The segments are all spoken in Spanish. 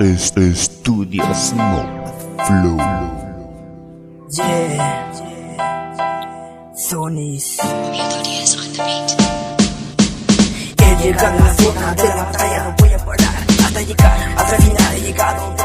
Este estudio Smoke Flow. Yeah. Sony's. He llegado a la zona de la batalla, no voy a parar hasta llegar hasta el final. He llegado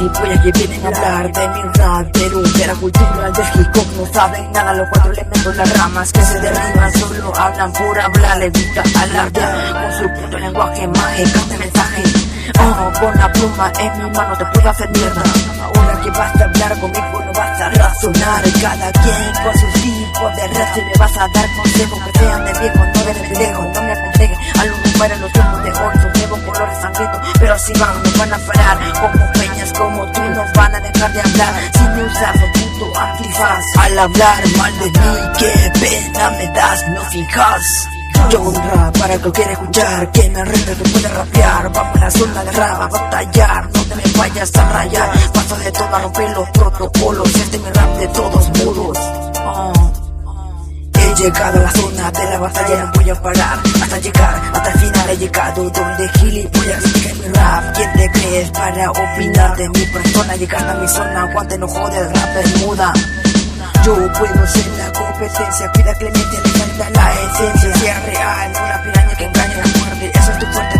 Gilipollas que vienen a hablar de mi rap, de la cultura del hip no saben nada. Los cuatro elementos, las ramas que se derriban, solo hablan por hablar, evita alardear con su puto lenguaje mágico de mensaje. Oh, con la pluma en mi mano te puedo hacer mierda. Ahora que vas a hablar conmigo no vas a razonar. Cada quien con sus tipos de red y me vas a dar consejos que sean de viejo, no de pendejo. No me aconsejen a los números los tiempos de hoy. Nuevos colores sangrientos, pero si van, no van a parar. Como peñas como tú no van a dejar de hablar. Si me usas un puto antifaz al hablar mal de mí, qué pena me das, no fijas. Yo un rap para el que quiere escuchar Que me rende que puede rapear Vamos a la zona de rap a batallar No te me vayas a rayar Paso de todo a romper los protocolos Este es mi rap de todos mudos Oh. He llegado a la zona de la batalla, no voy a parar hasta llegar hasta el final. He llegado donde ¿Quién te crees para opinar de mi persona? Llegaste a mi zona, aguante, no jode, el rap es muda. Yo puedo ser la competencia, cuida Clemente, le la esencia. Sea real, una piraña que engaña la muerte. Eso es tu fuerte,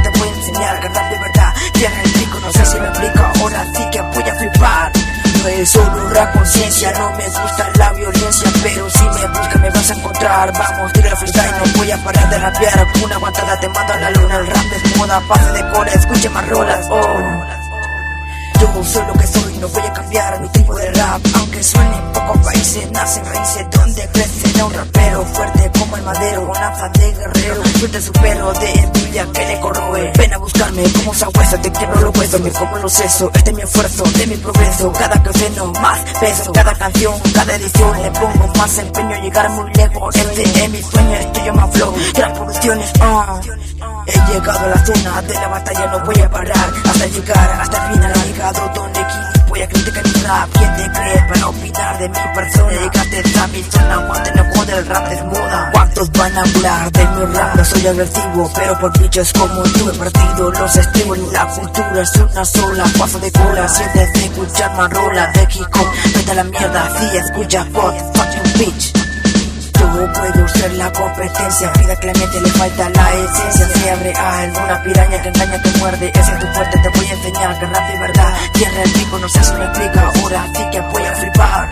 solo la conciencia, no me gusta la violencia, pero si me buscas me vas a encontrar. Vamos, tira freestyle, no voy a parar de rapear. Una aguantada te mando a la luna, el rap es moda, pase de cola, escuche más rolas. Oh. Yo soy lo que soy, no voy a cambiar mi Aunque suene en pocos países, nacen raíces donde crece. Un rapero Fuerte como el madero, con lanza de guerrero. Suerte supero de envidia que le corroe. Ven a buscarme como huesa, te quiebro los huesos Me como los sesos, este es mi esfuerzo, de mi progreso. Cada que más peso, cada canción, cada edición. Le pongo más empeño, llegar muy lejos. Este es mi sueño, estoy yo más flow Gran producciones. He llegado a la zona de la batalla, no voy a parar hasta llegar hasta el final. He llegado donde voy ¿Quién te cree para opinar de mi persona? Llegaste a mi zona, aguante, no jode, el rap es moda. ¿Cuántos van a hablar de mi rap? No soy agresivo, pero por bichos como tú he partido los estribos. La cultura es una sola, paso de cola. Sientes de escuchar marola de hip hop. Vete a la mierda, si escuchas pop, fucking bitch. Yo puedo ser la competencia, vida Clemente le falta la esencia, sea real, una piraña que engaña te muerde, ese es tu fuerte, te voy a enseñar que rap de verdad, tierra el pico, no sé si me explica, ahora sí que voy a flipar.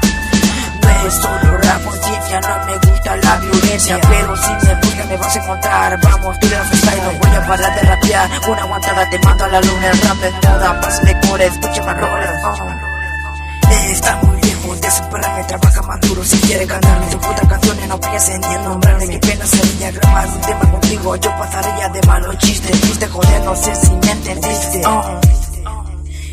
No es solo rap conciencia, no me gusta la violencia, pero si me buscas me vas a encontrar, vamos, tira freestyle, no voy a parar de rapear, una aguantada te mando a la luna, el rap es moda, pase de core, escucha más rolas, oh. Está muy lejos de superarme, trabaja más duro. Si quiere ganarme tu puta canciones, ni en nombrarme. Qué pena sería grabar un tema contigo, yo pasaría de malos chistes. Viste joder, no sé si me entendiste. Oh.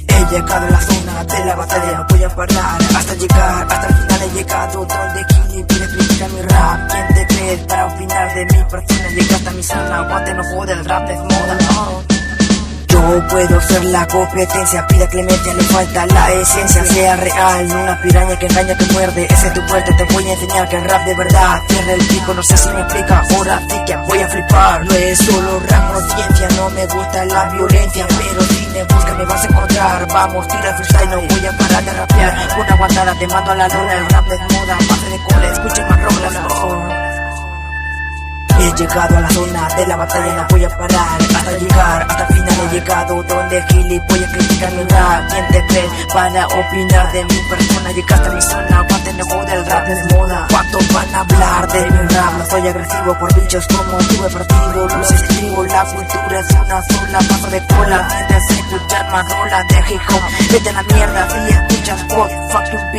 He llegado a la zona de la batalla, voy a parar hasta llegar, hasta el final he llegado donde Kili quiere criticar mi rap. ¿Quién te crees para opinar de mi persona? Llegaste a mi zona, aguante, no jode, el rap es moda. Oh. Yo puedo ser la competencia, pida Clemente, le falta la esencia, sea real, una piraña que engaña te muerde, ese es tu puerto, te voy a enseñar que el rap de verdad, cierra el pico, no sé si me explica, ahora sí que voy a flipar, no es solo rap conciencia, no me gusta la violencia, pero si me me vas a encontrar, vamos, tira freestyle, no voy a parar de rapear, una aguantada te mando a la luna, el rap es moda, pase de cola, escuchen más rolas. He llegado a la zona de la batalla, no voy a parar hasta llegar hasta el final. He llegado donde gilipollas criticar mi rap. ¿Quién te crees para opinar de mi persona? Llegaste a mi zona, aguante, no jode, el rap es moda. ¿Cuántos van a hablar de mi rap? No soy agresivo por bichos como tú he partido. Los escribo, la cultura es una sola, paso de cola. Tienes que escuchar más rolas de hip hop. Vete a la mierda si escuchas pop, fuck you